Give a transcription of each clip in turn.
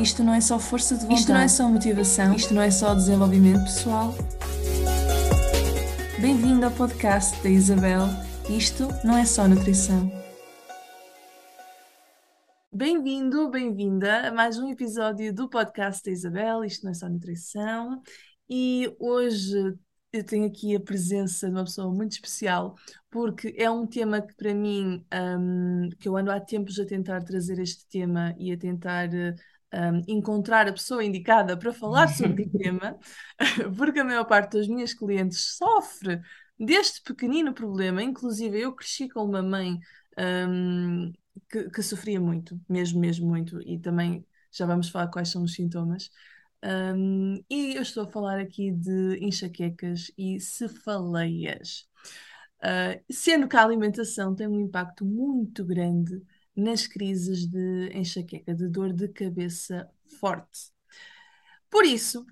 Isto não é só força de vontade. Isto não é só motivação. Isto não é só desenvolvimento pessoal. Bem-vindo ao podcast da Isabel. Isto não é só nutrição. Bem-vindo, bem-vinda a mais um episódio do podcast da Isabel. Isto não é só nutrição. E hoje eu tenho aqui a presença de uma pessoa muito especial, porque é um tema que para mim, um, que eu ando há tempos a tentar trazer este tema e a tentar um, encontrar a pessoa indicada para falar sobre o tema, porque a maior parte das minhas clientes sofre deste pequenino problema, inclusive eu cresci com uma mãe um, que, que sofria muito, mesmo, mesmo muito, e também já vamos falar quais são os sintomas. Um, e eu estou a falar aqui de enxaquecas e cefaleias. Uh, sendo que a alimentação tem um impacto muito grande nas crises de enxaqueca, de dor de cabeça forte. Por isso,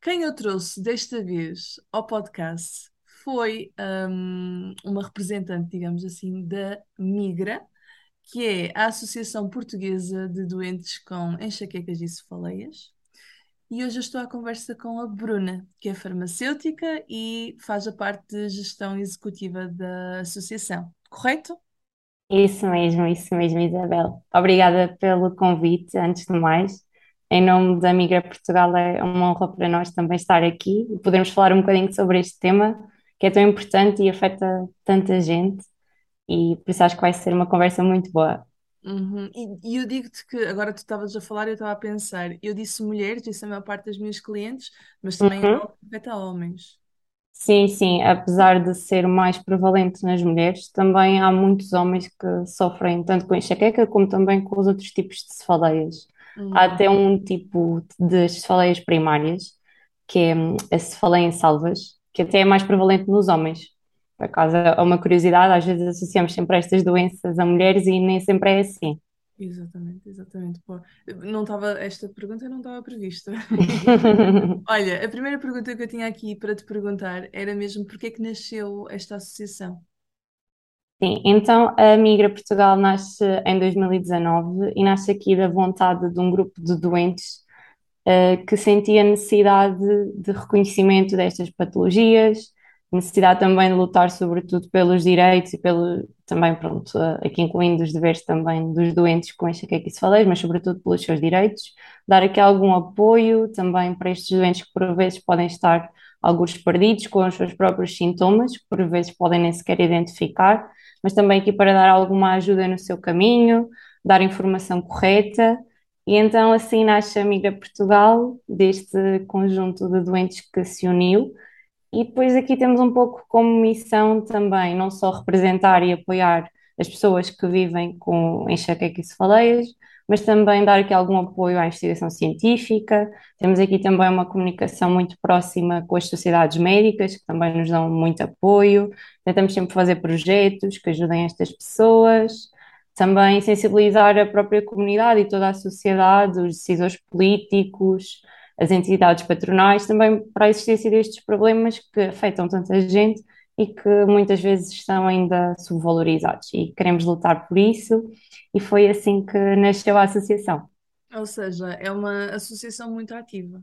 quem eu trouxe desta vez ao podcast foi um, uma representante, digamos assim, da Migra, que é a Associação Portuguesa de Doentes com Enxaquecas e Cefaleias. E hoje eu estou à conversa com a Bruna, que é farmacêutica e faz a parte de gestão executiva da associação, correto? Isso mesmo, isso mesmo, Isabel. Obrigada pelo convite, antes de mais. Em nome da Migra Portugal, é uma honra para nós também estar aqui e podermos falar um bocadinho sobre este tema que é tão importante e afeta tanta gente. E por isso acho que vai ser uma conversa muito boa. Uhum. E, e eu digo-te que agora tu estavas a falar e eu estava a pensar, eu disse mulheres, disse a maior parte das minhas clientes, mas também Uhum. afeta homens. Sim, sim, apesar de ser mais prevalente nas mulheres, também há muitos homens que sofrem tanto com enxaqueca como também com os outros tipos de cefaleias. Há Uhum. até um tipo de cefaleias primárias, que é hum, a cefaleia em salvas, que até é mais prevalente nos homens. Por acaso é uma curiosidade, às vezes associamos sempre estas doenças a mulheres e nem sempre é assim. Exatamente, exatamente. Pô, não estava, esta pergunta não estava prevista. Olha, a primeira pergunta que eu tinha aqui para te perguntar era mesmo porque é que nasceu esta associação? Sim, então a Migra Portugal nasce em 2019 e nasce aqui da vontade de um grupo de doentes eh, que sentia necessidade de reconhecimento destas patologias, necessidade também de lutar sobretudo pelos direitos e pelo, também, pronto, aqui incluindo os deveres também dos doentes com enxaqueca e cefaleia, mas sobretudo pelos seus direitos, dar aqui algum apoio também para estes doentes que por vezes podem estar alguns perdidos com os seus próprios sintomas, que por vezes podem nem sequer identificar, mas também aqui para dar alguma ajuda no seu caminho, dar informação correta e então assim nasce a Migra Portugal, deste conjunto de doentes que se uniu. E depois aqui temos um pouco como missão também, não só representar e apoiar as pessoas que vivem com enxaqueca e cefaleias, mas também dar aqui algum apoio à investigação científica. Temos aqui também uma comunicação muito próxima com as sociedades médicas, que também nos dão muito apoio. Tentamos sempre fazer projetos que ajudem estas pessoas também sensibilizar a própria comunidade e toda a sociedade, os decisores políticos, as entidades patronais, também para a existência destes problemas que afetam tanta gente e que muitas vezes estão ainda subvalorizados. E queremos lutar por isso, e foi assim que nasceu a associação. Ou seja, é uma associação muito ativa.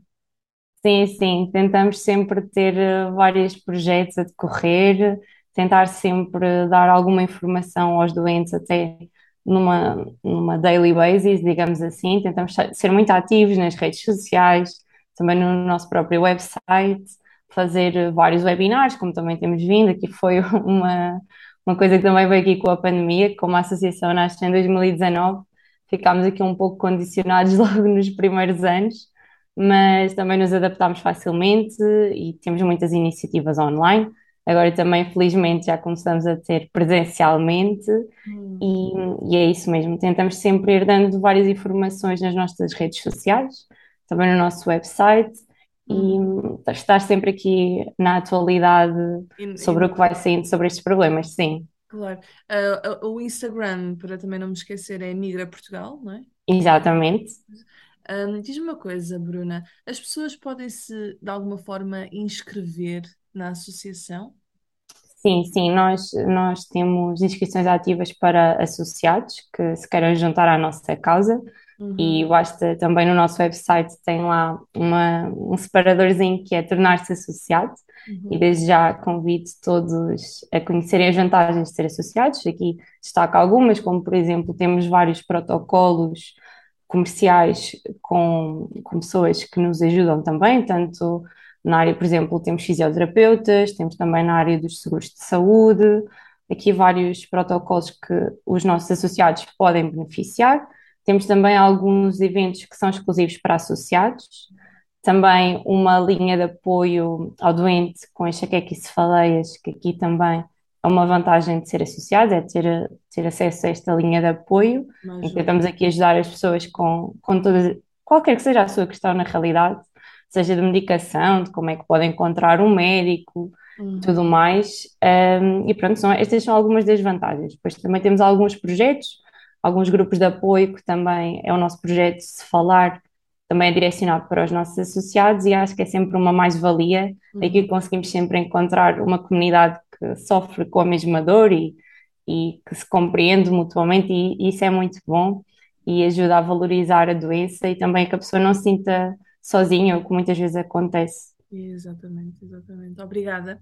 Sim, sim, tentamos sempre ter eh, vários projetos a decorrer, tentar sempre dar alguma informação aos doentes, até numa, numa daily basis, digamos assim. Tentamos ser muito ativos nas redes sociais, também no nosso próprio website, fazer vários webinars, como também temos vindo. Aqui foi uma, uma coisa que também veio aqui com a pandemia, como a associação nasce em 2019, ficámos aqui um pouco condicionados logo nos primeiros anos mas também nos adaptámos facilmente e temos muitas iniciativas online. Agora também, felizmente, já começamos a ter presencialmente Hum. e, e é isso mesmo. Tentamos sempre ir dando várias informações nas nossas redes sociais, também no nosso website e Hum. estar sempre aqui na atualidade E, e sobre o que vai saindo sobre estes problemas, sim. Claro. Ah, o Instagram, para também não me esquecer, é Migra Portugal, não é? Exatamente. Ahm, diz-me uma coisa, Bruna, as pessoas podem se de alguma forma inscrever na associação? Sim, sim, nós, nós temos inscrições ativas para associados que se queiram juntar à nossa causa. E Uhum, basta também no nosso website tem lá uma, um separadorzinho que é tornar-se associado. E uhum, desde já convido todos a conhecerem as vantagens de ser associados. Aqui destaco algumas, como por exemplo, temos vários protocolos comerciais com, com pessoas que nos ajudam também, tanto na área, por exemplo, temos fisioterapeutas, temos também na área dos seguros de saúde, aqui vários protocolos que os nossos associados podem beneficiar. Temos também alguns eventos que são exclusivos para associados, também uma linha de apoio ao doente com enxaqueca e cefaleias, que aqui também é uma vantagem de ser associado, é ter, ter acesso a esta linha de apoio, ajuda. estamos aqui ajudar as pessoas com, com todas, qualquer que seja a sua questão na realidade, seja de medicação, de como é que podem encontrar um médico, tudo Uhum, mais. Um, e pronto, são, estas são algumas das vantagens. Depois também temos alguns projetos, alguns grupos de apoio, que também é o nosso projeto Se Falar, também é direcionado para os nossos associados e acho que é sempre uma mais-valia. Aqui uhum. conseguimos sempre encontrar uma comunidade que sofre com a mesma dor e, e que se compreende mutuamente, e, e isso é muito bom e ajuda a valorizar a doença e também que a pessoa não se sinta sozinha, o que muitas vezes acontece. Exatamente, exatamente. Obrigada.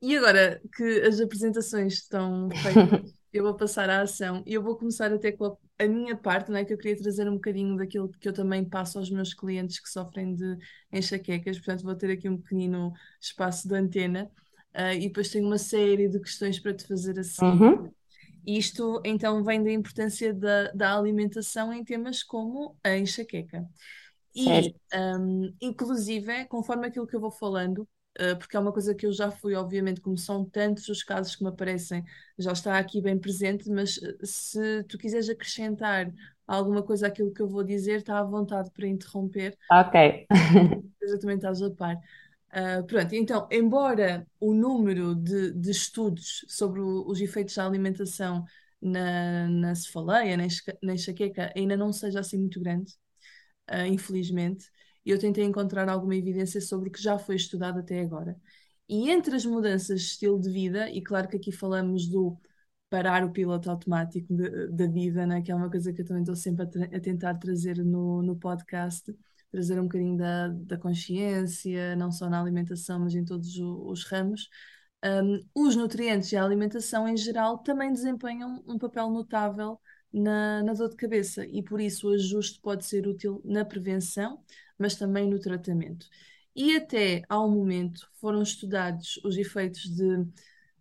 E agora que as apresentações estão feitas, eu vou passar à ação e eu vou começar até com a, a minha parte, não é? Que eu queria trazer um bocadinho daquilo que eu também passo aos meus clientes que sofrem de enxaquecas, portanto vou ter aqui um pequenino espaço de antena, ah, e depois tenho uma série de questões para te fazer a seguir. Uhum, Isto então vem da importância da, da alimentação em temas como a enxaqueca. E, um, inclusive, conforme aquilo que eu vou falando, uh, porque é uma coisa que eu já fui, obviamente, como são tantos os casos que me aparecem, já está aqui bem presente, mas uh, se tu quiseres acrescentar alguma coisa àquilo que eu vou dizer, está à vontade para interromper, Ok. exatamente estás a par. Uh, pronto, então, embora o número de, de estudos sobre o- os efeitos da alimentação na, na cefaleia, na enxaqueca, ainda não seja assim muito grande, uh, infelizmente, e eu tentei encontrar alguma evidência sobre o que já foi estudado até agora. E entre as mudanças de estilo de vida, e claro que aqui falamos do parar o piloto automático da vida, né, que é uma coisa que eu também estou sempre a, tra- a tentar trazer no, no podcast, trazer um bocadinho da, da consciência, não só na alimentação, mas em todos os ramos. Um, os nutrientes e a alimentação em geral também desempenham um papel notável na, na dor de cabeça e por isso o ajuste pode ser útil na prevenção, mas também no tratamento. E até ao momento foram estudados os efeitos de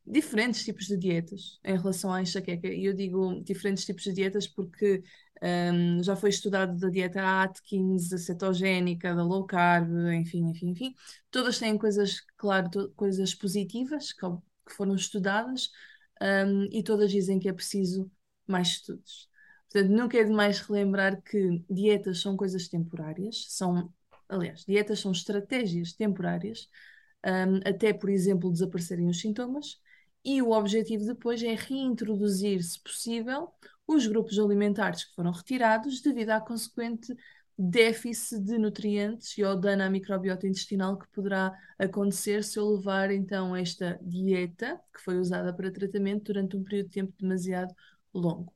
diferentes tipos de dietas em relação à enxaqueca. E eu digo diferentes tipos de dietas porque hum, já foi estudado da dieta Atkins, a cetogénica, da low carb, enfim, enfim, enfim. Todas têm coisas, claro, coisas positivas que, que foram estudadas, hum, e todas dizem que é preciso mais estudos. Portanto, nunca é demais relembrar que dietas são coisas temporárias, são, aliás, dietas são estratégias temporárias, hum, até, por exemplo, desaparecerem os sintomas, e o objetivo depois é reintroduzir, se possível, os grupos alimentares que foram retirados devido à consequente déficit de nutrientes e ao dano à microbiota intestinal que poderá acontecer se eu levar então esta dieta que foi usada para tratamento durante um período de tempo demasiado longo.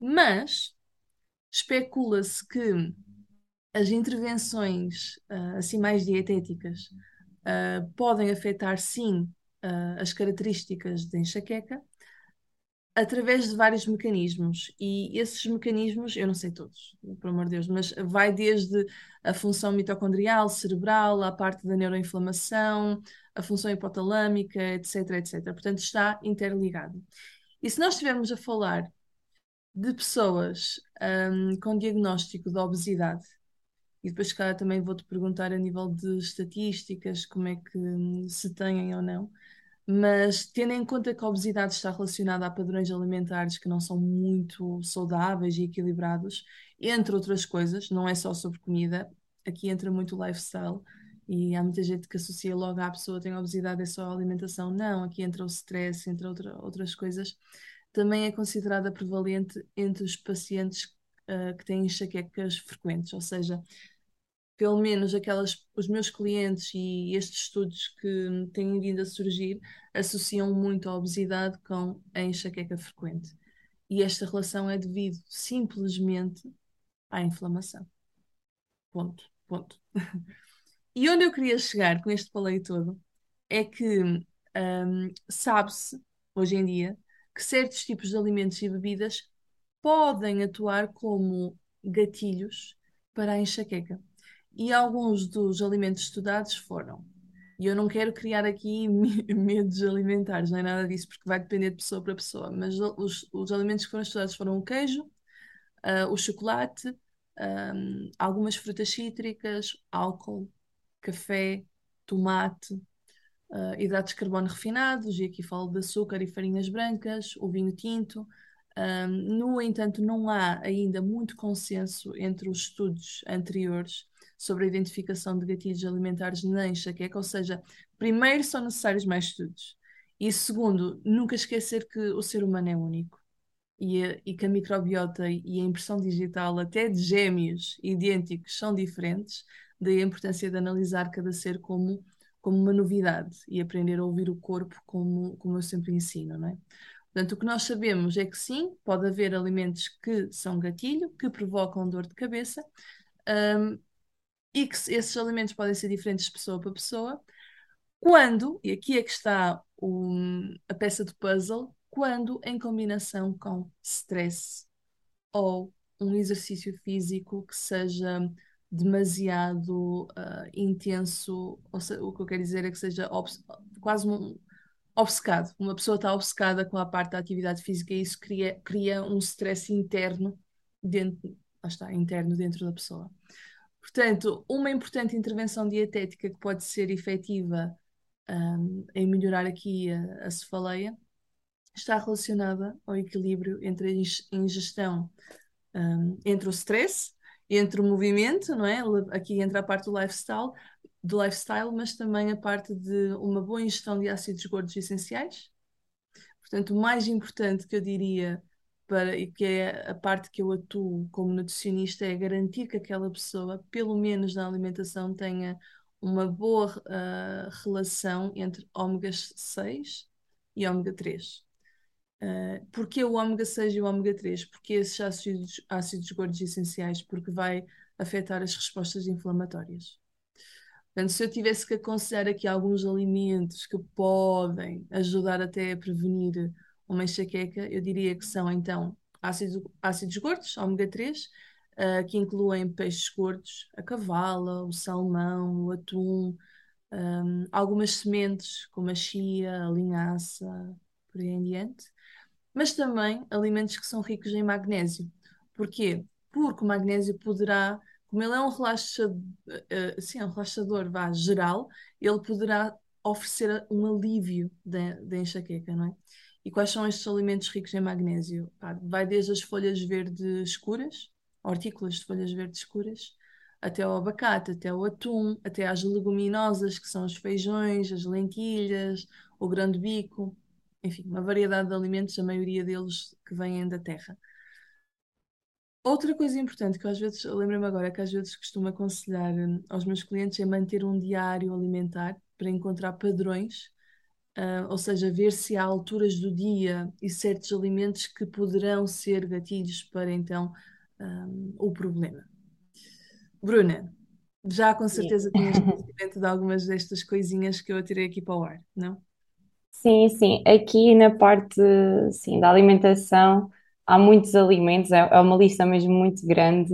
Mas especula-se que as intervenções ah, assim mais dietéticas ah, podem afetar sim ah, as características da enxaqueca através de vários mecanismos. E esses mecanismos, eu não sei todos, pelo amor de Deus, mas vai desde a função mitocondrial, cerebral, à parte da neuroinflamação, a função hipotalâmica, etc, etc. Portanto, está interligado. E se nós estivermos a falar de pessoas hum, com diagnóstico de obesidade, e depois, calhar, também vou-te perguntar a nível de estatísticas, como é que hum, se têm ou não. Mas tendo em conta que a obesidade está relacionada a padrões alimentares que não são muito saudáveis e equilibrados, entre outras coisas, não é só sobre comida, aqui entra muito o lifestyle. E há muita gente que associa logo à pessoa tem obesidade é só a alimentação. Não, aqui entra o stress, entre outra, outras coisas. Também é considerada prevalente entre os pacientes ah, que têm enxaquecas frequentes, ou seja, pelo menos aquelas, os meus clientes e estes estudos que têm vindo a surgir associam muito a obesidade com a enxaqueca frequente. E esta relação é devido simplesmente à inflamação. Ponto, ponto. E onde eu queria chegar com este paleio todo é que um, sabe-se, hoje em dia, que certos tipos de alimentos e bebidas podem atuar como gatilhos para a enxaqueca. E alguns dos alimentos estudados foram. E eu não quero criar aqui medos alimentares, não é nada disso, porque vai depender de pessoa para pessoa. Mas os, os alimentos que foram estudados foram o queijo, uh, o chocolate, um, algumas frutas cítricas, álcool, café, tomate, uh, hidratos de carbono refinados, e aqui falo de açúcar e farinhas brancas, o vinho tinto. No entanto, não há ainda muito consenso entre os estudos anteriores sobre a identificação de gatilhos alimentares na enxaqueca, ou seja, primeiro são necessários mais estudos. E segundo, nunca esquecer que o ser humano é único e, e que a microbiota e a impressão digital, até de gêmeos idênticos, são diferentes, daí a importância de analisar cada ser como, como uma novidade e aprender a ouvir o corpo como, como eu sempre ensino, não é? Portanto, o que nós sabemos é que sim, pode haver alimentos que são gatilho, que provocam dor de cabeça, um, e que esses alimentos podem ser diferentes de pessoa para pessoa, quando, e aqui é que está um, a peça do puzzle, quando em combinação com stress ou um exercício físico que seja demasiado uh, intenso, seja, o que eu quero dizer é que seja quase um, obcecado. Uma pessoa está obcecada com a parte da atividade física e isso cria, cria um stress interno dentro, está, interno dentro da pessoa. Portanto, uma importante intervenção dietética que pode ser efetiva um, em melhorar aqui a, a cefaleia está relacionada ao equilíbrio entre a ingestão, um, entre o stress, entre o movimento, não é? Aqui entra a parte do lifestyle, do lifestyle, mas também a parte de uma boa ingestão de ácidos gordos essenciais. Portanto, o mais importante que eu diria para, e que é a parte que eu atuo como nutricionista é garantir que aquela pessoa, pelo menos na alimentação, tenha uma boa uh, relação entre ômegas 6 e ômega 3. Uh, porquê o ômega 6 e o ômega 3? Porque esses ácidos, ácidos gordos essenciais? Porque vai afetar as respostas inflamatórias. Portanto, se eu tivesse que aconselhar aqui alguns alimentos que podem ajudar até a prevenir uma enxaqueca, eu diria que são então ácidos, gordos, ômega 3, uh, ah, que incluem peixes gordos, a cavala, o salmão, o atum, um, algumas sementes como a chia, a linhaça, por aí em diante, mas também alimentos que são ricos em magnésio. Porquê? Porque o magnésio poderá como ele é um relaxador, uh, sim, é um relaxador vá, geral, ele poderá oferecer um alívio da enxaqueca, não é? E quais são estes alimentos ricos em magnésio? Vai desde as folhas verdes escuras, hortícolas de folhas verdes escuras, até o abacate, até o atum, até as leguminosas, que são os feijões, as lentilhas, o grão de bico, enfim, uma variedade de alimentos, a maioria deles que vêm da terra. Outra coisa importante que às vezes, lembro-me agora, que às vezes costumo aconselhar hum, aos meus clientes é manter um diário alimentar para encontrar padrões, uh, ou seja, ver se há alturas do dia e certos alimentos que poderão ser gatilhos para então um, o problema. Bruna, já com certeza tinhas conhecimento de algumas destas coisinhas que eu atirei aqui para o ar, não? Sim, sim. Aqui na parte, sim, da alimentação há muitos alimentos, é, é uma lista mesmo muito grande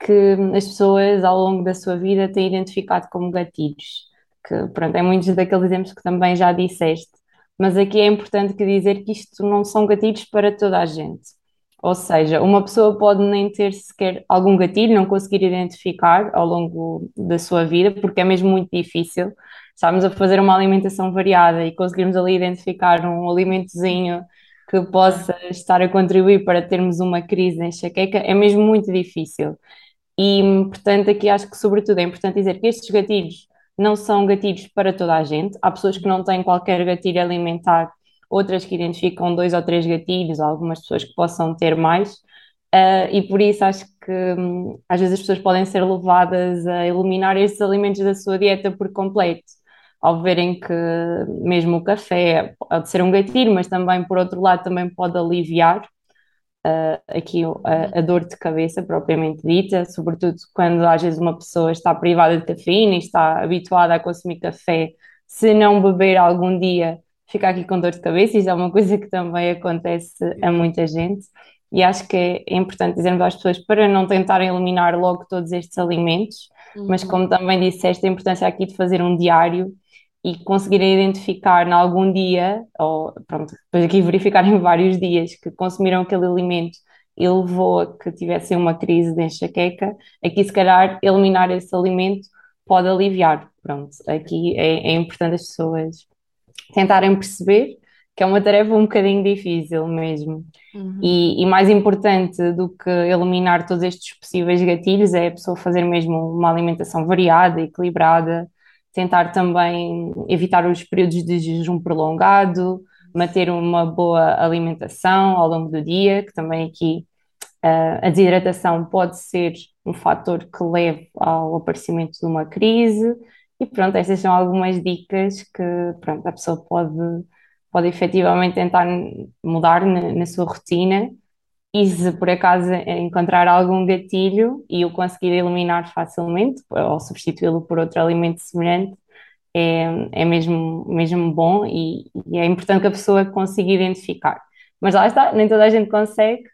que as pessoas ao longo da sua vida têm identificado como gatilhos, que pronto, é muitos daqueles exemplos que também já disseste, mas aqui é importante que dizer que isto não são gatilhos para toda a gente. Ou seja, uma pessoa pode nem ter sequer algum gatilho, não conseguir identificar ao longo da sua vida, porque é mesmo muito difícil. Estamos a fazer uma alimentação variada e conseguirmos ali identificar um alimentozinho que possa estar a contribuir para termos uma crise em enxaqueca é mesmo muito difícil. E, portanto, aqui acho que, sobretudo, é importante dizer que estes gatilhos não são gatilhos para toda a gente. Há pessoas que não têm qualquer gatilho alimentar, outras que identificam dois ou três gatilhos, algumas pessoas que possam ter mais. Uh, e por isso acho que hum, às vezes as pessoas podem ser levadas a eliminar estes alimentos da sua dieta por completo ao verem que mesmo o café pode ser um gatilho, mas também, por outro lado, também pode aliviar. uh, aqui a, a, dor de cabeça propriamente dita, sobretudo quando às vezes uma pessoa está privada de cafeína e está habituada a consumir café, se não beber algum dia, fica aqui com dor de cabeça, isso é uma coisa que também acontece a muita gente. E acho que é, importante dizermos às pessoas para não tentarem eliminar logo todos estes alimentos, uhum. mas como também disseste, a importância aqui de fazer um diário e conseguirem identificar em algum dia, ou pronto, depois aqui verificar em vários dias que consumiram aquele alimento e levou a que tivessem uma crise de enxaqueca, aqui se calhar eliminar esse alimento pode aliviar. Pronto, aqui é, é importante as pessoas tentarem perceber que é uma tarefa um bocadinho difícil mesmo. Uhum. E, e, mais importante do que eliminar todos estes possíveis gatilhos é a pessoa fazer mesmo uma alimentação variada, equilibrada, tentar também evitar os períodos de jejum prolongado, manter uma boa alimentação ao longo do dia, que também aqui uh, a desidratação pode ser um fator que leve ao aparecimento de uma crise. E pronto, estas são algumas dicas que pronto, a pessoa pode, pode efetivamente tentar mudar na, na sua rotina e se por acaso encontrar algum gatilho e o conseguir eliminar facilmente ou substituí-lo por outro alimento semelhante, é, é mesmo, mesmo bom e, e, é importante que a pessoa consiga identificar. Mas lá está, nem toda a gente consegue,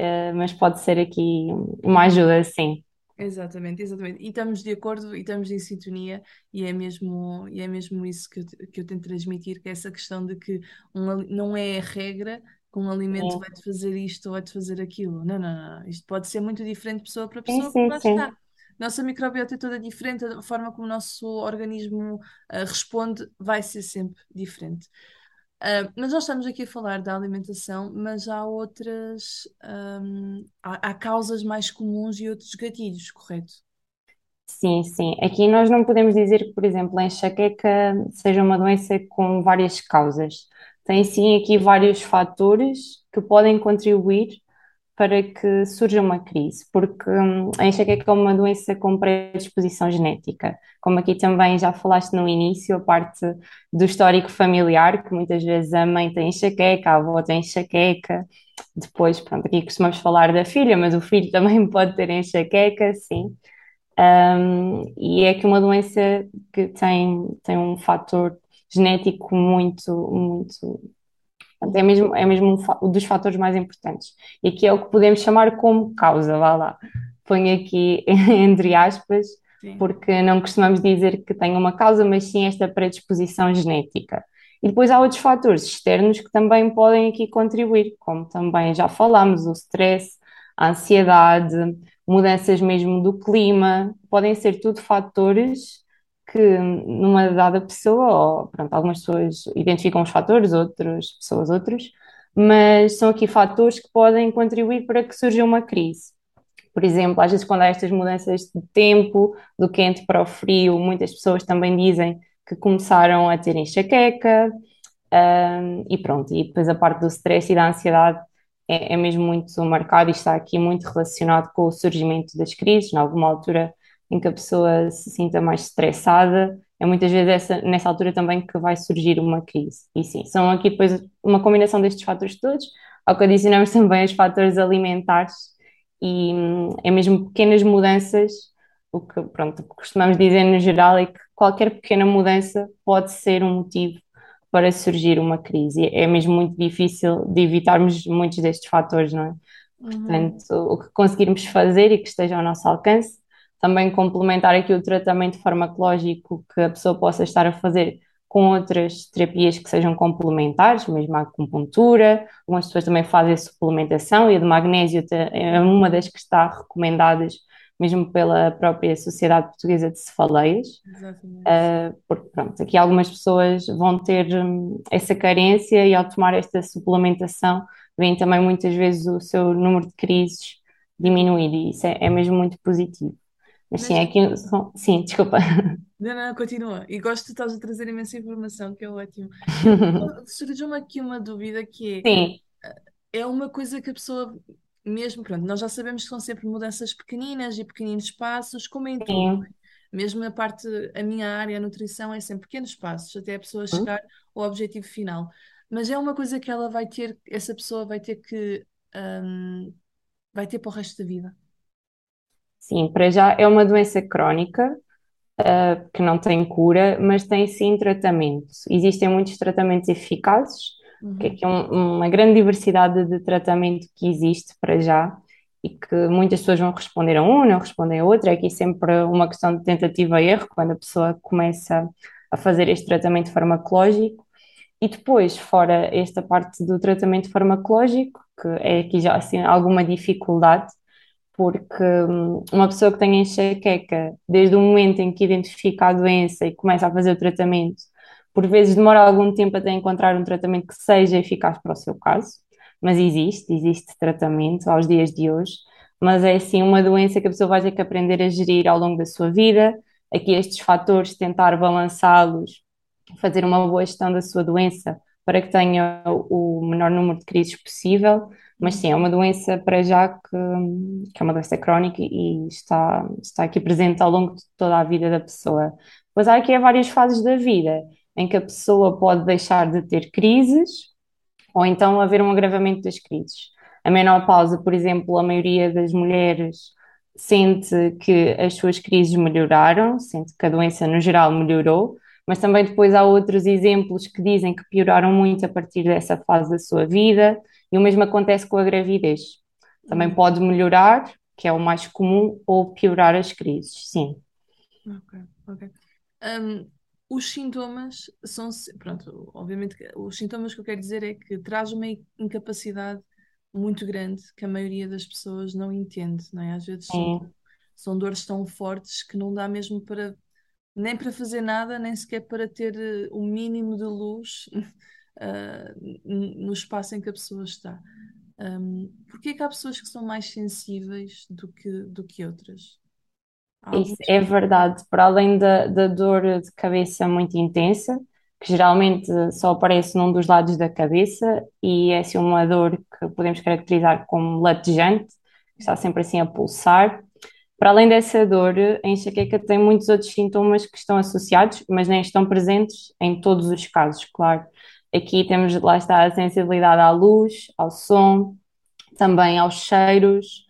uh, mas pode ser aqui uma ajuda, sim. Exatamente, exatamente. E estamos de acordo e estamos em sintonia, e é mesmo, e é mesmo isso que eu, que eu tento transmitir, que é essa questão de que um, não é a regra, que um alimento vai-te fazer isto ou vai-te fazer aquilo. Não, não, não. Isto pode ser muito diferente pessoa para pessoa, sim, sim, sim. Nossa microbiota é toda diferente, a forma como o nosso organismo uh, responde vai ser sempre diferente. Uh, mas nós estamos aqui a falar da alimentação, mas há outras, um, há, há, causas mais comuns e outros gatilhos, correto? Sim, sim. Aqui nós não podemos dizer que, por exemplo, a enxaqueca seja uma doença com várias causas tem sim aqui vários fatores que podem contribuir para que surja uma crise, porque hum, a enxaqueca é uma doença com predisposição genética. Como aqui também já falaste no início, a parte do histórico familiar, que muitas vezes a mãe tem enxaqueca, a avó tem enxaqueca, depois, pronto, aqui costumamos falar da filha, mas o filho também pode ter enxaqueca, sim. Um, e é que uma doença que tem, tem um fator genético muito, muito. É mesmo, é mesmo um dos fatores mais importantes. E aqui é o que podemos chamar como causa, vá lá. Ponho aqui entre aspas, sim. porque não costumamos dizer que tem uma causa, mas sim esta predisposição genética. E depois há outros fatores externos que também podem aqui contribuir, como também já falámos, o stress, a ansiedade, mudanças mesmo do clima, podem ser tudo fatores que numa dada pessoa, ou pronto, algumas pessoas identificam os fatores, outras pessoas outros, mas são aqui fatores que podem contribuir para que surja uma crise. Por exemplo, às vezes quando há estas mudanças de tempo, do quente para o frio, muitas pessoas também dizem que começaram a ter enxaqueca, um, e pronto, e depois a parte do stress e da ansiedade é, é mesmo muito marcado e está aqui muito relacionado com o surgimento das crises. Em alguma altura em que a pessoa se sinta mais estressada, é muitas vezes essa, nessa altura também que vai surgir uma crise. E sim, são aqui depois uma combinação destes fatores todos, ao que adicionamos também os fatores alimentares e hum, é mesmo pequenas mudanças, o que pronto, costumamos dizer no geral é que qualquer pequena mudança pode ser um motivo para surgir uma crise. É mesmo muito difícil de evitarmos muitos destes fatores, não é? Uhum. Portanto, o que conseguirmos fazer e que esteja ao nosso alcance também complementar aqui o tratamento farmacológico que a pessoa possa estar a fazer com outras terapias que sejam complementares, mesmo a acupuntura, algumas pessoas também fazem suplementação e a de magnésio é uma das que está recomendadas mesmo pela própria Sociedade Portuguesa de Cefaleias, uh, porque pronto, aqui algumas pessoas vão ter um, essa carência e ao tomar esta suplementação vem também muitas vezes o seu número de crises diminuir e isso é, é mesmo muito positivo. Mas sim, aqui. Sim, desculpa. Não, não, continua. E gosto de estás a trazer imensa informação, que é ótimo. Surgiu-me aqui uma dúvida que é. Sim. É uma coisa que a pessoa mesmo, pronto, nós já sabemos que são sempre mudanças pequeninas e pequeninos passos, como em tudo. É? Mesmo a parte, a minha área, a nutrição, é sempre pequenos passos, até a pessoa hum? chegar ao objetivo final. Mas é uma coisa que ela vai ter, essa pessoa vai ter que hum, vai ter para o resto da vida? Sim, para já é uma doença crónica, uh, que não tem cura, mas tem sim tratamento. Existem muitos tratamentos eficazes, que Uhum. aqui é um- uma grande diversidade de tratamento que existe para já e que muitas pessoas vão responder a um, não respondem a outro. É aqui sempre uma questão de tentativa e erro, quando a pessoa começa a fazer este tratamento farmacológico. E depois, fora esta parte do tratamento farmacológico, que é aqui já assim alguma dificuldade, porque hum, uma pessoa que tem enxaqueca, desde o momento em que identifica a doença e começa a fazer o tratamento, por vezes demora algum tempo até encontrar um tratamento que seja eficaz para o seu caso, mas existe, existe tratamento aos dias de hoje, mas é assim uma doença que a pessoa vai ter que aprender a gerir ao longo da sua vida, aqui estes fatores, tentar balançá-los, fazer uma boa gestão da sua doença para que tenha o menor número de crises possível, mas sim, é uma doença para já que, que é uma doença crónica e está, está aqui presente ao longo de toda a vida da pessoa. Pois há aqui várias fases da vida em que a pessoa pode deixar de ter crises ou então haver um agravamento das crises. A menopausa, por exemplo, a maioria das mulheres sente que as suas crises melhoraram, sente que a doença no geral melhorou, mas também depois há outros exemplos que dizem que pioraram muito a partir dessa fase da sua vida, e o mesmo acontece com a gravidez. Também Hum, pode melhorar, que é o mais comum, ou piorar as crises, sim. ok, ok. Hum, os sintomas são, pronto, obviamente os sintomas que eu quero dizer é que traz uma incapacidade muito grande que a maioria das pessoas não entende, não é? Às vezes são, são dores tão fortes que não dá mesmo para nem para fazer nada, nem sequer para ter eh, o mínimo de luz no espaço em que a pessoa está. Um, é que há pessoas que são mais sensíveis do que, do que outras? Há isso é verdade. Para além da, da dor de cabeça muito intensa, que geralmente só aparece num dos lados da cabeça, e é assim uma dor que podemos caracterizar como latejante, que está sempre assim a pulsar. Para além dessa dor, a enxaqueca tem muitos outros sintomas que estão associados, mas nem estão presentes em todos os casos, claro. Aqui temos, lá está, a sensibilidade à luz, ao som, também aos cheiros.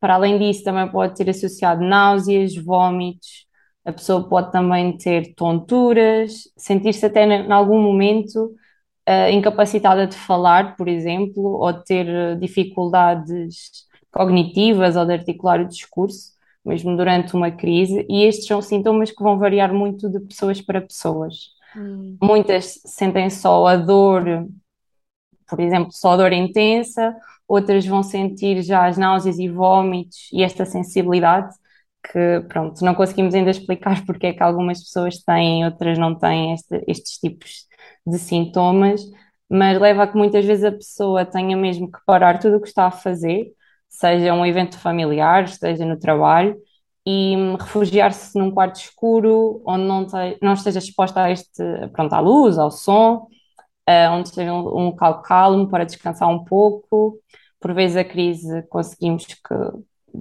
Para além disso, também pode ter associado náuseas, vômitos. A pessoa pode também ter tonturas, sentir-se até em algum momento uh, incapacitada de falar, por exemplo, ou ter uh, dificuldades cognitivas ou de articular o discurso, mesmo durante uma crise. E estes são sintomas que vão variar muito de pessoas para pessoas. Hum, Muitas sentem só a dor por exemplo, só dor intensa, outras vão sentir já as náuseas e vômitos e esta sensibilidade que, pronto, não conseguimos ainda explicar porque é que algumas pessoas têm, outras não têm este- estes tipos de sintomas, mas leva a que muitas vezes a pessoa tenha mesmo que parar tudo o que está a fazer, seja um evento familiar, esteja no trabalho, e hum, refugiar-se num quarto escuro, onde não, te- não esteja exposta a este, pronto, à luz, ao som, uh, onde esteja um, um local calmo para descansar um pouco. Por vezes a crise conseguimos que,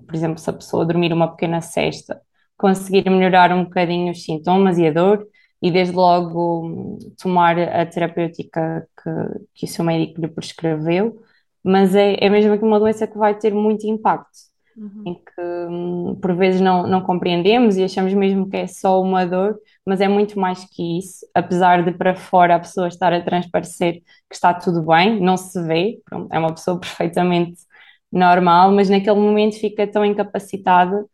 por exemplo, se a pessoa dormir uma pequena cesta, conseguir melhorar um bocadinho os sintomas e a dor e desde logo tomar a terapêutica que, que o seu médico lhe prescreveu, mas é, é mesmo aqui uma doença que vai ter muito impacto uhum, em que hum, por vezes não, não compreendemos e achamos mesmo que é só uma dor, mas é muito mais que isso. Apesar de para fora a pessoa estar a transparecer que está tudo bem, não se vê, pronto, é uma pessoa perfeitamente normal, mas naquele momento fica tão incapacitada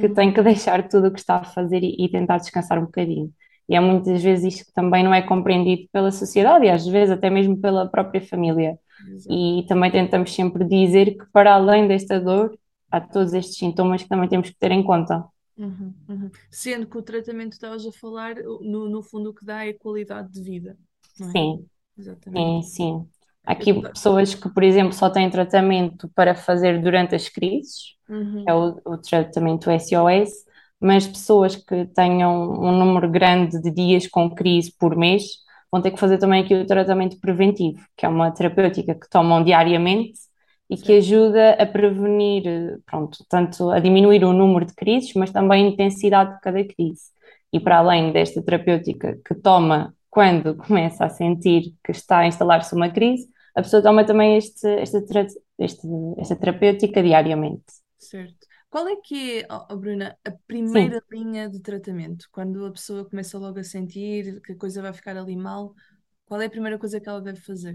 que uhum, tem que deixar tudo o que está a fazer e, e tentar descansar um bocadinho. E é muitas vezes isto que também não é compreendido pela sociedade e às vezes até mesmo pela própria família. exato. E também tentamos sempre dizer que para além desta dor, há todos estes sintomas que também temos que ter em conta. Uhum, uhum. Sendo que o tratamento que estavas a falar, no, no fundo, o que dá é qualidade de vida, é? Sim, Exatamente. sim, sim. Eu- Aqui pessoas que, por exemplo, só têm tratamento para fazer durante as crises, é Uhum, o, o tratamento SOS, mas pessoas que tenham um número grande de dias com crise por mês vão ter que fazer também aqui o tratamento preventivo, que é uma terapêutica que tomam diariamente e que certo. ajuda a prevenir, pronto, tanto a diminuir o número de crises, mas também a intensidade de cada crise. E para além desta terapêutica que toma quando começa a sentir que está a instalar-se uma crise, a pessoa toma também este, esta este, esta terapêutica diariamente. Certo. Qual é que é, oh, Bruna, a Sim. primeira linha de tratamento? Quando a pessoa começa logo a sentir que a coisa vai ficar ali mal, qual é a primeira coisa que ela deve fazer?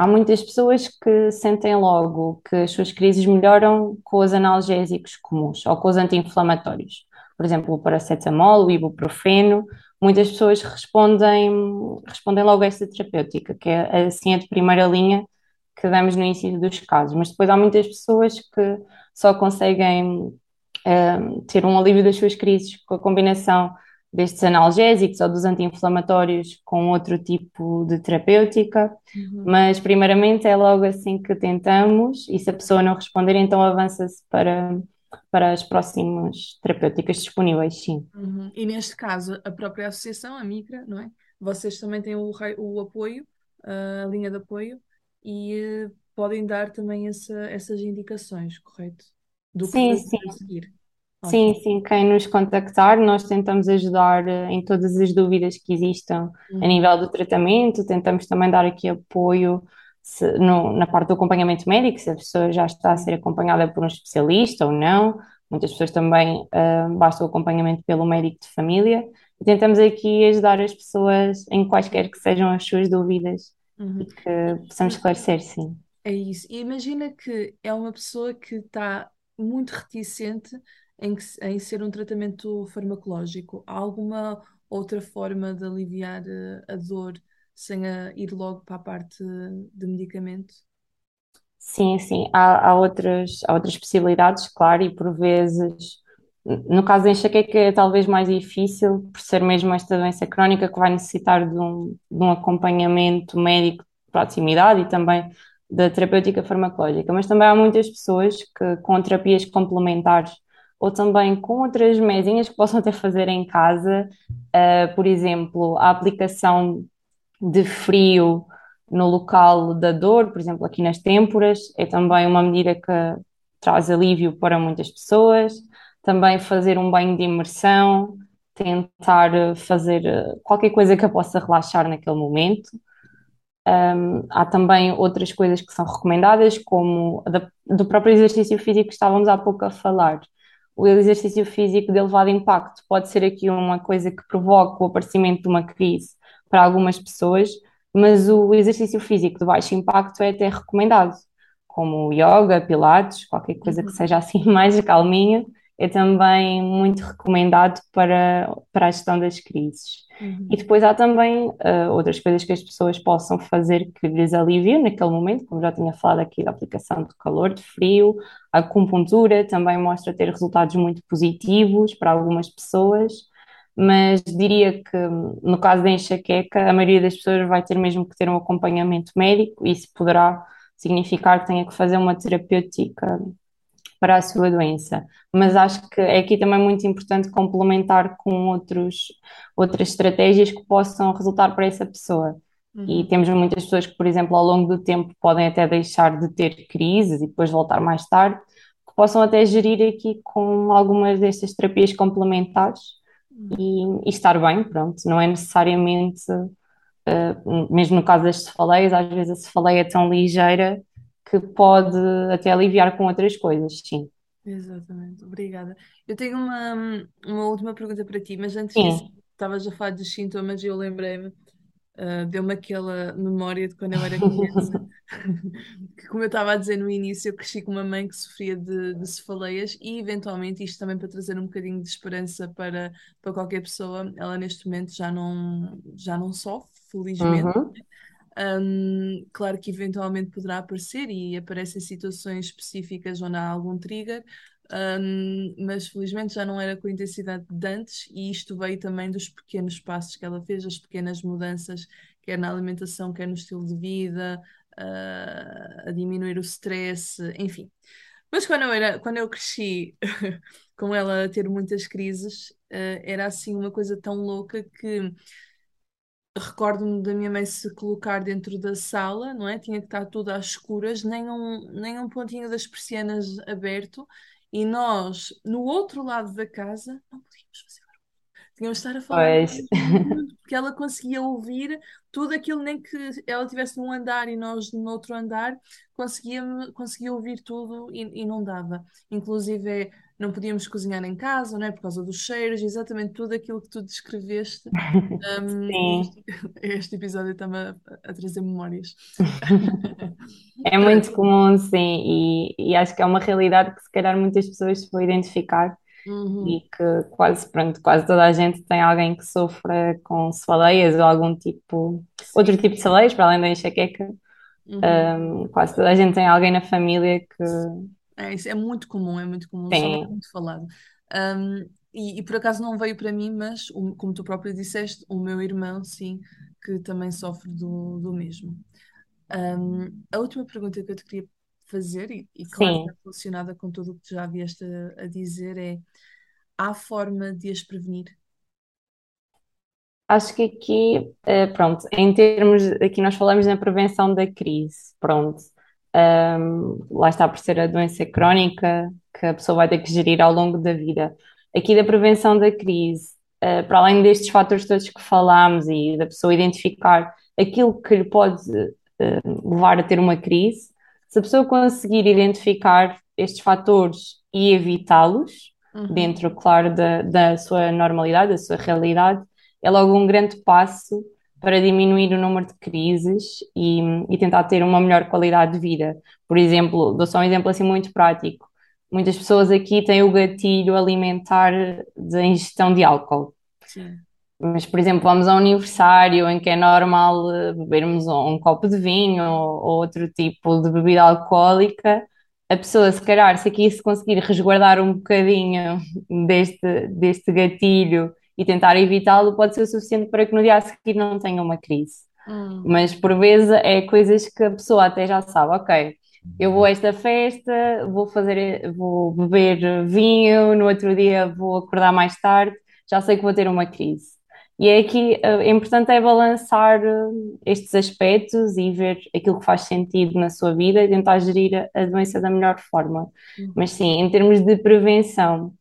Há muitas pessoas que sentem logo que as suas crises melhoram com os analgésicos comuns ou com os anti-inflamatórios. Por exemplo, o paracetamol, o ibuprofeno. Muitas pessoas respondem, respondem logo a esta terapêutica, que é assim a de primeira linha que damos no início dos casos. Mas depois há muitas pessoas que só conseguem eh, ter um alívio das suas crises com a combinação destes analgésicos ou dos anti-inflamatórios com outro tipo de terapêutica, Uhum, mas primeiramente é logo assim que tentamos e se a pessoa não responder, então avança-se para, para as próximas terapêuticas disponíveis, sim. uhum. E neste caso, a própria associação, a Micra, não é? Vocês também têm o, o apoio, a linha de apoio, e eh, podem dar também essa- essas indicações, correto? Do que Sim, sim. seguir. Sim, Ótimo. sim, quem nos contactar, nós tentamos ajudar eh, em todas as dúvidas que existam a Uhum, nível do tratamento, tentamos também dar aqui apoio se- no- na parte do acompanhamento médico, se a pessoa já está a ser acompanhada por um especialista ou não. Muitas pessoas também, ah, basta o acompanhamento pelo médico de família. E tentamos aqui ajudar as pessoas em quaisquer que sejam as suas dúvidas e uhum. que possamos esclarecer, sim. É isso. E imagina que é uma pessoa que está muito reticente em, que em ser um tratamento farmacológico. Há alguma outra forma de aliviar eh, a dor sem a- ir logo para a parte de medicamento? Sim, sim, há, há outras, há outras possibilidades, claro, e por vezes, no caso da enxaqueca é talvez mais difícil, por ser mesmo esta doença crónica que vai necessitar de um, de um acompanhamento médico de proximidade e também da terapêutica farmacológica, mas também há muitas pessoas que com terapias complementares ou também com outras mesinhas que possam até fazer em casa, eh, por exemplo, a aplicação de frio no local da dor, por exemplo, aqui nas têmporas, é também uma medida que traz alívio para muitas pessoas. Também fazer um banho de imersão, tentar eh, fazer eh, qualquer coisa que a possa relaxar naquele momento. Um, há também outras coisas que são recomendadas, como do próprio exercício físico que estávamos há pouco a falar. O exercício físico de elevado impacto. Pode ser aqui uma coisa que provoca o aparecimento de uma crise para algumas pessoas, mas o exercício físico de baixo impacto é até recomendado, como yoga, pilates, qualquer coisa que Uhum, seja assim mais calminha, é também muito recomendado para, para a gestão das crises. E uhum, depois há também ah, outras coisas que as pessoas possam fazer que lhes aliviem naquele momento, como já tinha falado aqui da aplicação de calor, de frio, a acupuntura também mostra ter resultados muito positivos para algumas pessoas, mas diria que no caso da enxaqueca, a maioria das pessoas vai ter mesmo que ter um acompanhamento médico, e isso poderá significar que tenha que fazer uma terapêutica para a sua doença. Mas acho que é aqui também muito importante complementar com outros, outras estratégias que possam resultar para essa pessoa. E uhum, temos muitas pessoas que, por exemplo, ao longo do tempo podem até deixar de ter crises e depois voltar mais tarde, que possam até gerir aqui com algumas destas terapias complementares uhum. e, e estar bem, pronto. Não é necessariamente, eh, mesmo no caso das cefaleias, às vezes a cefaleia é tão ligeira que pode até aliviar com outras coisas, sim. Exatamente, obrigada. Eu tenho uma, uma última pergunta para ti, mas antes disso, estavas a falar dos sintomas e eu lembrei-me Uh, deu-me aquela memória de quando eu era criança, que como eu estava a dizer no início, eu cresci com uma mãe que sofria de, de cefaleias e eventualmente isto também para trazer um bocadinho de esperança para, para qualquer pessoa, ela neste momento já não, já não sofre, felizmente. Uhum. Um, claro que eventualmente poderá aparecer e aparece em situações específicas onde há algum trigger, um, mas felizmente já não era com a intensidade de antes, e isto veio também dos pequenos passos que ela fez, as pequenas mudanças, quer na alimentação, quer no estilo de vida, uh, a diminuir o stress, enfim. Mas quando eu era, quando eu cresci com ela a ter muitas crises, uh, era assim uma coisa tão louca que recordo-me da minha mãe se colocar dentro da sala, não é? Tinha que estar tudo às escuras, nem um, nem um pontinho das persianas aberto, e nós, no outro lado da casa, não podíamos fazer barulho. Tínhamos de estar a falar Pois, porque ela conseguia ouvir tudo aquilo, nem que ela estivesse num andar e nós no outro andar, conseguia, conseguia ouvir tudo e, e não dava. Inclusive, não podíamos cozinhar em casa, não é? Por causa dos cheiros, exatamente tudo aquilo que tu descreveste. Um, sim. este, episódio está-me a, a trazer memórias. É muito comum, sim, e, e acho que é uma realidade que se calhar muitas pessoas se vão identificar Uhum, e que quase, pronto, quase toda a gente tem alguém que sofra com cefaleias ou algum tipo, outro sim. tipo de cefaleias, para além da enxaqueca. Uhum. Um, quase toda a gente tem alguém na família que É, isso é muito comum, é muito comum, não é muito falado. Um, e, e por acaso não veio para mim, mas o- como tu próprio disseste, o meu irmão, sim, que também sofre do, do mesmo. Um, a última pergunta que eu te queria fazer, e, e claro, está sim. relacionada com tudo o que tu já vieste a, a dizer, é: há forma de as prevenir? Acho que aqui, eh, pronto, em termos, aqui nós falamos na prevenção da crise, pronto. Ahm, lá está por ser a doença crónica que a pessoa vai ter que gerir ao longo da vida. Aqui da prevenção da crise, eh, para além destes fatores todos que falámos e da pessoa identificar aquilo que lhe pode, eh, levar a ter uma crise, se a pessoa conseguir identificar estes fatores e evitá-los, Uhum, dentro, claro, da, da sua normalidade, da sua realidade, é logo um grande passo para diminuir o número de crises e, e tentar ter uma melhor qualidade de vida. Por exemplo, dou só um exemplo assim muito prático. Muitas pessoas aqui têm o gatilho alimentar de ingestão de álcool. sim. Mas, por exemplo, vamos a um aniversário em que é normal eh, bebermos um, um copo de vinho ou, ou outro tipo de bebida alcoólica, a pessoa, se calhar, se aqui se conseguir resguardar um bocadinho deste, deste gatilho e tentar evitá-lo, pode ser o suficiente para que no dia a seguir não tenha uma crise. Hum, Mas por vezes é coisas que a pessoa até já sabe, ok, eu vou a esta festa, vou fazer, vou beber vinho, no outro dia vou acordar mais tarde, já sei que vou ter uma crise. E é aqui, eh, importante é balançar eh, estes aspectos e ver aquilo que faz sentido na sua vida e tentar gerir a a doença da melhor forma. uhum, Mas sim, em termos de prevenção,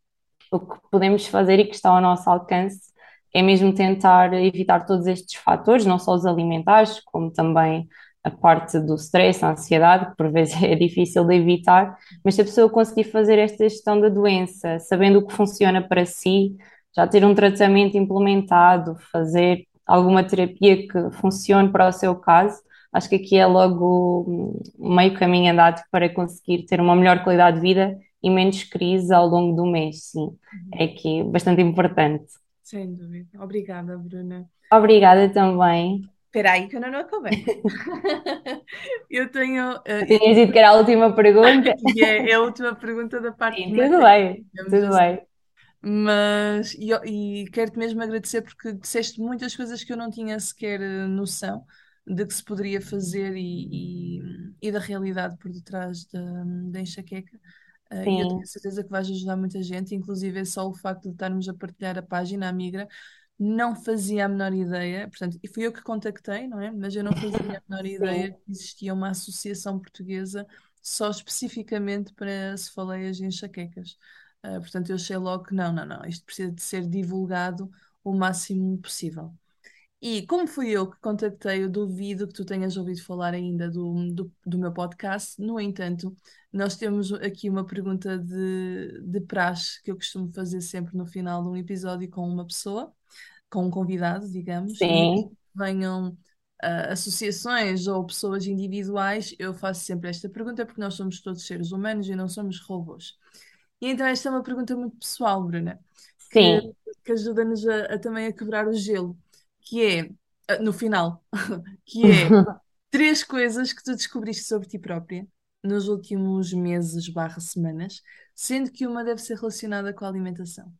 o que podemos fazer e que está ao nosso alcance é mesmo tentar evitar todos estes fatores, não só os alimentares, como também a parte do stress, a ansiedade, que por vezes é difícil de evitar, mas se a pessoa conseguir fazer esta gestão da doença, sabendo o que funciona para si, já ter um tratamento implementado, fazer alguma terapia que funcione para o seu caso, acho que aqui é logo hum, meio caminho andado para conseguir ter uma melhor qualidade de vida e menos crise ao longo do mês, sim. uhum. É aqui bastante importante. Sem dúvida. Obrigada, Bruna. Obrigada também. Espera aí que eu não acabei. Eu tenho, eh, Tinhas dito que era a última pergunta? é, é a última pergunta da parte Sim, tudo bem, tudo assim. bem. Mas, e, e quero-te mesmo agradecer porque disseste muitas coisas que eu não tinha sequer eh, noção de que se poderia fazer e, e, e da realidade por detrás da, da enxaqueca. Eh, e eu tenho certeza que vais ajudar muita gente, inclusive é só o facto de estarmos a partilhar a página, a Migra, não fazia a menor ideia, portanto, e fui eu que contactei, não é? Mas eu não fazia a menor ideia que existia uma associação portuguesa só especificamente para cefaleias e enxaquecas. Uh, portanto, eu achei logo que não, não, não, isto precisa de ser divulgado o máximo possível. E como fui eu que contactei, eu duvido que tu tenhas ouvido falar ainda do, do, do meu podcast. No entanto, nós temos aqui uma pergunta de, de praxe que eu costumo fazer sempre no final de um episódio com uma pessoa, com um convidado, digamos, sim. venham ah, associações ou pessoas individuais, eu faço sempre esta pergunta porque nós somos todos seres humanos e não somos robôs. E então esta é uma pergunta muito pessoal, Bruna, que, que ajuda-nos a, a também a quebrar o gelo, que é, ah, no final, que é três coisas que tu descobriste sobre ti própria nos últimos meses barra semanas, sendo que uma deve ser relacionada com a alimentação.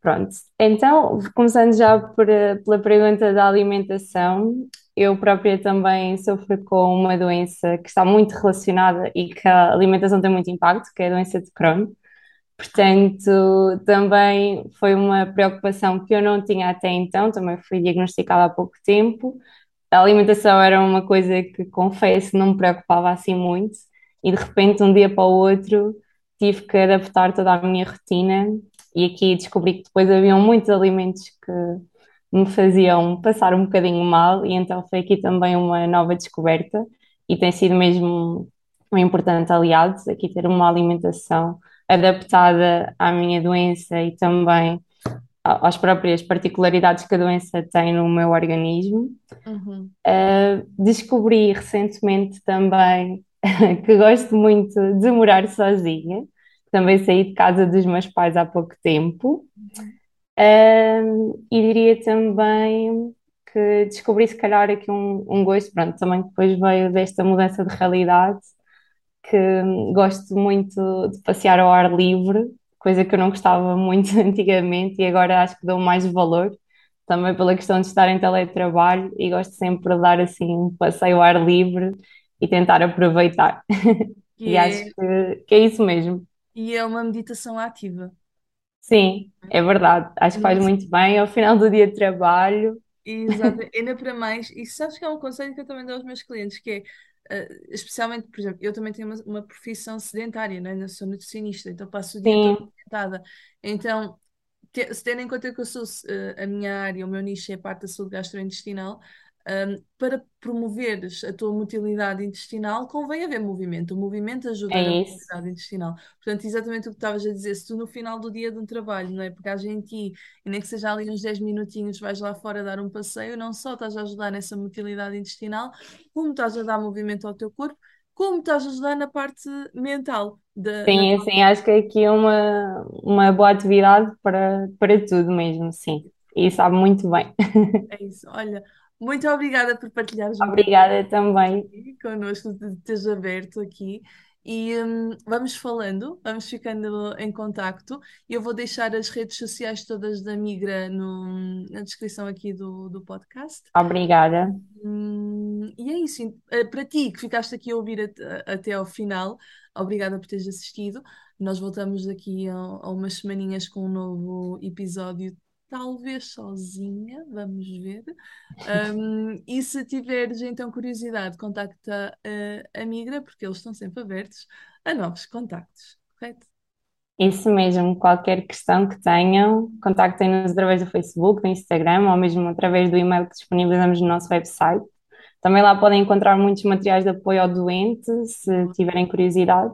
Pronto. Então, começando já por, eh, pela pergunta da alimentação, eu própria também sofro com uma doença que está muito relacionada e que a alimentação tem muito impacto, que é a doença de Crohn. Portanto, também foi uma preocupação que eu não tinha até então, também fui diagnosticada há pouco tempo. A alimentação era uma coisa que, confesso, não me preocupava assim muito, e de repente, um dia para o outro, tive que adaptar toda a minha rotina. E aqui descobri que depois haviam muitos alimentos que me faziam passar um bocadinho mal, e então foi aqui também uma nova descoberta, e tem sido mesmo um importante aliado aqui ter uma alimentação adaptada à minha doença e também às próprias particularidades que a doença tem no meu organismo. Uhum. Uh, descobri recentemente também que gosto muito de morar sozinha. Também saí de casa dos meus pais há pouco tempo. Uh, e diria também que descobri se calhar aqui um, um gosto, pronto, também depois veio desta mudança de realidade, que gosto muito de passear ao ar livre, coisa que eu não gostava muito antigamente e agora acho que dou mais valor, também pela questão de estar em teletrabalho e gosto sempre de dar assim um passeio ao ar livre e tentar aproveitar. Que e é, acho que, que é isso mesmo. e é uma meditação ativa. Sim, é verdade. Acho que faz muito bem ao final do dia de trabalho. Exato, ainda para mais, e sabes que é um conselho que eu também dou aos meus clientes, que é, eh, especialmente, por exemplo, eu também tenho uma, uma profissão sedentária, né? Eu sou nutricionista, então passo o dia todo sentada. Então, te- se tendo em conta que eu sou, eh, a minha área, o meu nicho é a parte da saúde gastrointestinal, um, para promoveres a tua motilidade intestinal, convém haver movimento. O movimento ajuda é isso. motilidade intestinal. Portanto, exatamente o que estavas a dizer, se tu no final do dia de um trabalho, não é? Pegares em ti e nem que seja ali uns 10 minutinhos, vais lá fora dar um passeio, não só estás a ajudar nessa motilidade intestinal, como estás a dar movimento ao teu corpo, como estás a ajudar na parte mental. Da. Sim, assim, acho que aqui é uma, uma boa atividade para, para tudo mesmo, sim. E sabe muito bem. É isso. Olha, muito obrigada por partilhares Obrigada também. connosco, de teres aberto aqui. E hum, vamos falando, vamos ficando em contacto. Eu vou deixar as redes sociais todas da Migra no- na descrição aqui do, do podcast. Obrigada. Hum, e é isso. Eh, Para ti que ficaste aqui a ouvir at- até ao final, obrigada por teres assistido. Nós voltamos daqui a, a umas semaninhas com um novo episódio, talvez sozinha, vamos ver. Hum, e se tiveres então curiosidade, contacta a, a Migra, porque eles estão sempre abertos a novos contactos, correto? Isso mesmo, qualquer questão que tenham, contactem-nos através do Facebook, do Instagram ou mesmo através do e-mail que disponibilizamos no nosso website. Também lá podem encontrar muitos materiais de apoio ao doente, se tiverem curiosidade.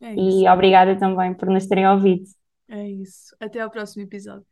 É E obrigada também por nos terem ouvido. é isso. Até ao próximo episódio.